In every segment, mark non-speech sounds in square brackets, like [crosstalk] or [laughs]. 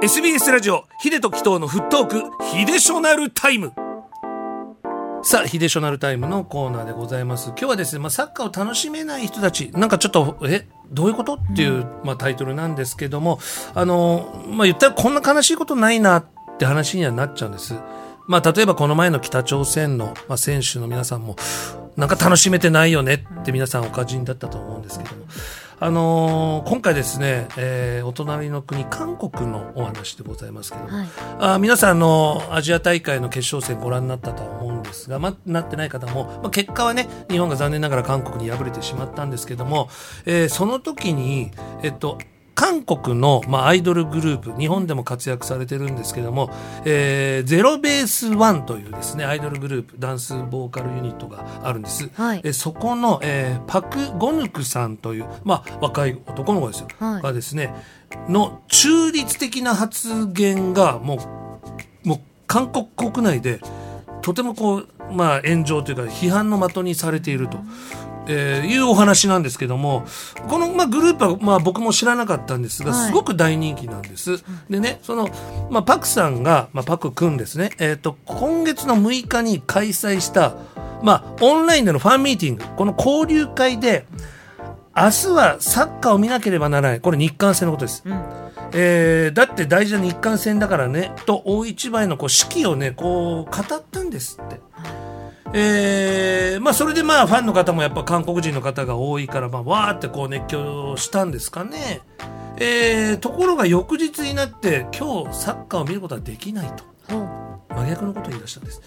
SBS ラジオヒデとキトーのフットークヒデショナルタイムさあ、ヒデショナルタイムのコーナーでございます。今日はですね、まあ、サッカーを楽しめない人たち、なんかちょっと、え、どういうことっていう、まあ、タイトルなんですけども、あの、まあ、言ったらこんな悲しいことないなって話にはなっちゃうんです。まあ、例えばこの前の北朝鮮の、まあ、選手の皆さんも、なんか楽しめてないよねって皆さんお感じだったと思うんですけども、あのー、今回ですね、えー、お隣の国韓国のお話でございますけども、はい、あ皆さんのアジア大会の決勝戦ご覧になったとは思うんですが、まなってない方も、まあ、結果はね日本が残念ながら韓国に敗れてしまったんですけども、えー、その時にえっと韓国の、まあ、アイドルグループ、日本でも活躍されてるんですけども、えー、ゼロベースワンというですね、アイドルグループ、ダンスボーカルユニットがあるんです。はい、えそこの、えー、パク・ゴヌクさんという、まあ、若い男の子ですよ。はい、がですね、の中立的な発言が、もう、もう、韓国国内で、とてもこう、まあ、炎上というか批判の的にされているとえー、いうお話なんですけどもこの、まあ、グループは、まあ、僕も知らなかったんですが、すごく大人気なんです。でねその、まあ、パクさんが、まあ、パク君ですね、えーと、今月の6日に開催した、まあ、オンラインでのファンミーティングこの交流会で明日はサッカーを見なければならないこれ日韓戦のことです。うんえー、だって大事な日韓戦だからねと大一番のこう指揮をねこう語ったんですって。えー、まあそれでまあファンの方もやっぱ韓国人の方が多いからまあわーってこう熱狂したんですかね。えー、ところが翌日になって今日サッカーを見ることはできないと。真逆のことを言い出したんです。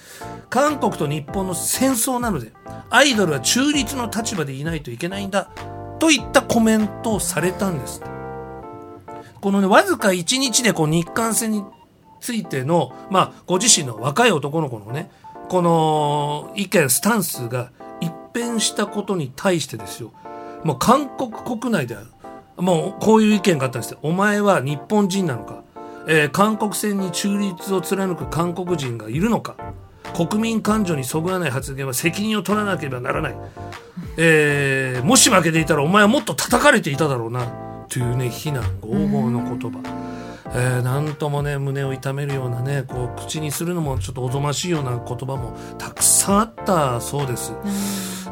韓国と日本の戦争なのでアイドルは中立の立場でいないといけないんだといったコメントをされたんです。このね、わずか1日でこう日韓戦についての、まあ、ご自身の若い男の子のね、この意見スタンスが一変したことに対してですよ。もう韓国国内ではもうこういう意見があったんですよ。お前は日本人なのか、えー、韓国戦に中立を貫く韓国人がいるのか？国民感情にそぐわない発言は責任を取らなければならない、えー、もし負けていたらお前はもっと叩かれていただろうな。というね非難拷問の言葉。えー、なんともね胸を痛めるようなねこう口にするのもちょっとおぞましいような言葉もたくさんあったそうです。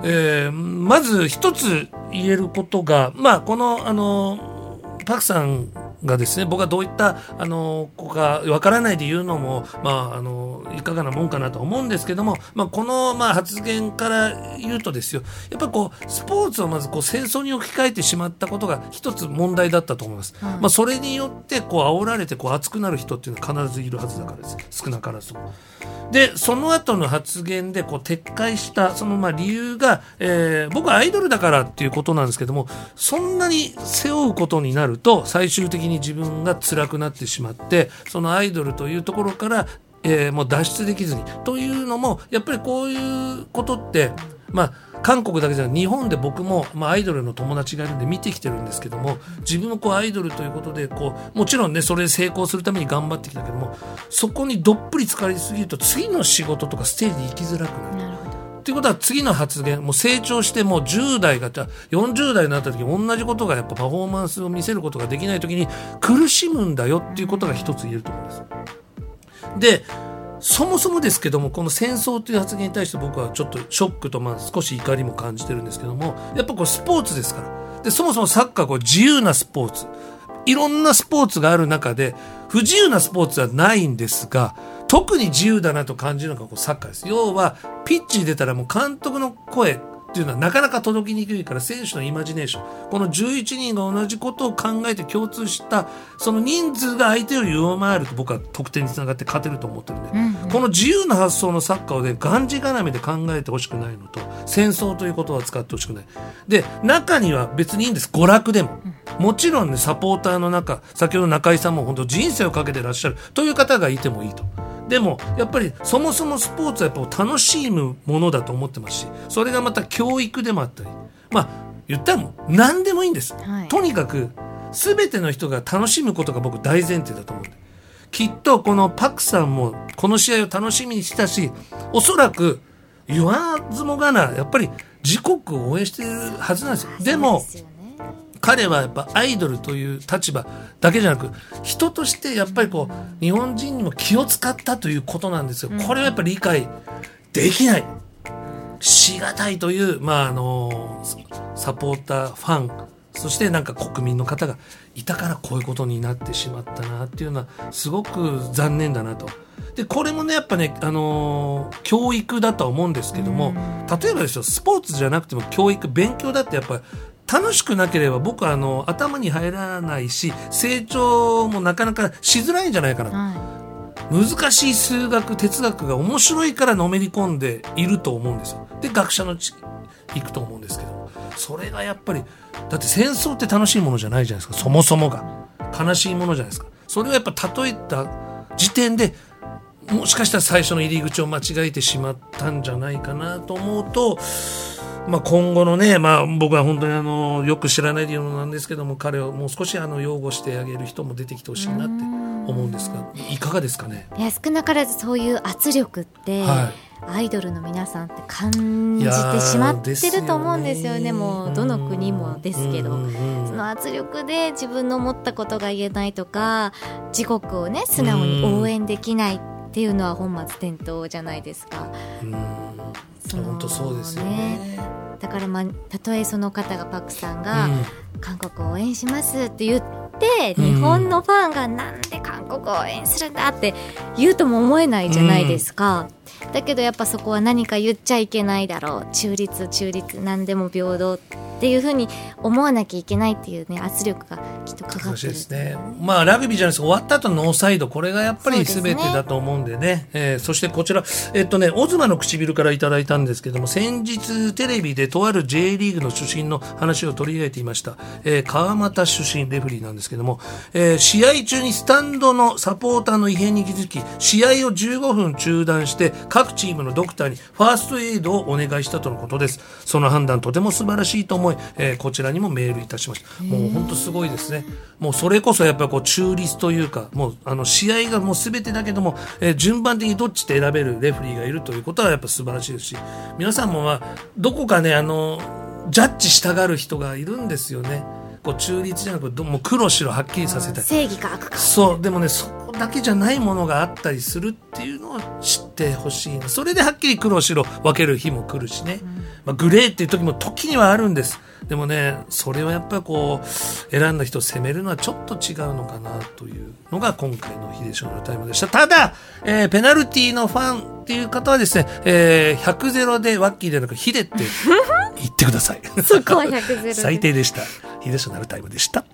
えー、まず一つ言えることがまあこのあのパクさんがですね僕はどういったあの子かわからないで言うのも、まあ、あのいかがなもんかなと思うんですけども、まあ、この、まあ、発言から言うとですよやっぱこうスポーツをまずこう戦争に置き換えてしまったことが一つ問題だったと思います。うん、まあ、それによってこう煽られてこう熱くなる人っていうのは必ずいるはずだからです少なからずも。でその後の発言でこう撤回したそのまあ理由が、えー、僕はアイドルだからっていうことなんですけどもそんなに背負うことになると最終的にに自分が辛くなってしまってそのアイドルというところから、えー、もう脱出できずにというのもやっぱりこういうことってまあ韓国だけじゃなく日本で僕も、まあ、アイドルの友達がいるんで見てきてるんですけども自分もこうアイドルということでこうもちろんねそれで成功するために頑張ってきたけどもそこにどっぷり浸かりすぎると次の仕事とかステージに行きづらくなる。ということは次の発言もう成長してもう10代が40代になった時同じことがやっぱパフォーマンスを見せることができない時に苦しむんだよっていうことが一つ言えると思います。でそもそもですけどもこの戦争という発言に対して僕はちょっとショックとまあ少し怒りも感じてるんですけどもやっぱこれスポーツですからでそもそもサッカーこう自由なスポーツいろんなスポーツがある中で不自由なスポーツはないんですが特に自由だなと感じるのがこうサッカーです。要はピッチに出たらもう監督の声っていうのはなかなか届きにくいから選手のイマジネーション。この11人が同じことを考えて共通したその人数が相手を上回ると僕は得点につながって勝てると思ってるんで、うんうん、この自由な発想のサッカーをねがんじがらめで考えてほしくないのと戦争という言葉を使ってほしくない。で中には別にいいんです。娯楽でも、もちろんねサポーターの中先ほど中井さんも本当人生をかけてらっしゃるという方がいてもいいと。でもやっぱりそもそもスポーツはやっぱ楽しむものだと思ってますしそれがまた教育でもあったり。まあ言ったらもう何でもいいんです、はい、とにかく全ての人が楽しむことが僕大前提だと思うんできっとこのパクさんもこの試合を楽しみにしたしおそらく言わずもがなやっぱり自国を応援してるはずなんですよ。でも彼はやっぱアイドルという立場だけじゃなく人としてやっぱりこう日本人にも気を使ったということなんですよ。これはやっぱり理解できないしがたいという、まあ、あのサポーターファンそしてなんか国民の方がいたからこういうことになってしまったなっていうのはすごく残念だなと。でこれもねやっぱね、あのー、教育だとは思うんですけども例えばですよスポーツじゃなくても教育勉強だってやっぱり楽しくなければ僕はあの頭に入らないし成長もなかなかしづらいんじゃないかな、はい、難しい数学哲学が面白いからのめり込んでいると思うんですよ。で学者のち行くと思うんですけどそれがやっぱりだって戦争って楽しいものじゃないじゃないですか。そもそもが。悲しいものじゃないですか。それをやっぱ例えた時点でもしかしたら最初の入り口を間違えてしまったんじゃないかなと思うと、まあ、今後のね、まあ、僕は本当にあのよく知らない理由なんですけども彼をもう少しあの擁護してあげる人も出てきてほしいなって思うんですがいかがですかね？いや少なからずそういう圧力って、はい。アイドルの皆さんって感じてしまってると思うんですよね、ね、もうどの国もですけど、その圧力で自分の思ったことが言えないとか自国をね素直に応援できないっていうのは本末転倒じゃないですか。本当そうですよね。だからまあたとえその方がパクさんが、韓国を応援しますって言って日本のファンがなんで韓国を応援するんだって言うとも思えないじゃないですか、うん、だけどやっぱそこは何か言っちゃいけないだろう。中立中立何でも平等っていうふうに思わなきゃいけないっていうね圧力がきっとかかってるですね。まあラグビーじゃないです。終わった後のノーサイドこれがやっぱり全てだと思うんでね。で、ね、えー、そしてこちらえっとねオズマの唇からいただいたんですけども先日テレビでとある J リーグの出身の話を取り上げていました、えー、川又出身レフリーなんですけども、えー、試合中にスタンドのサポーターの異変に気づき試合を15分中断して各チームのドクターにファーストエイドをお願いしたとのことです。その判断とても素晴らしいと思い、えー、こちらにもメールいたしました。もう本当すごいですねもうそれこそやっぱりこう中立というかもうあの試合がもう全てだけども、えー、順番的にどっちって選べるレフリーがいるということはやっぱ素晴らしいですし皆さんもまあどこかねあのジャッジしたがる人がいるんですよね。こう中立じゃなくてもう黒白はっきりさせたい正義か悪かそうでもねそこだけじゃないものがあったりするっていうのを知ってほしいそれではっきり黒白分ける日も来るしね、うん、まあ、グレーっていう時も時にはあるんです。でもねそれをやっぱりこう選んだ人を責めるのはちょっと違うのかなというのが今回の秀翔のタイムでした。ただ、えー、ペナルティーのファンっていう方はですね、えー、100ゼロでワッキーでなくヒデって言ってください。[laughs] そこは100ゼロ [laughs] 最低でした。秀翔のタイムでした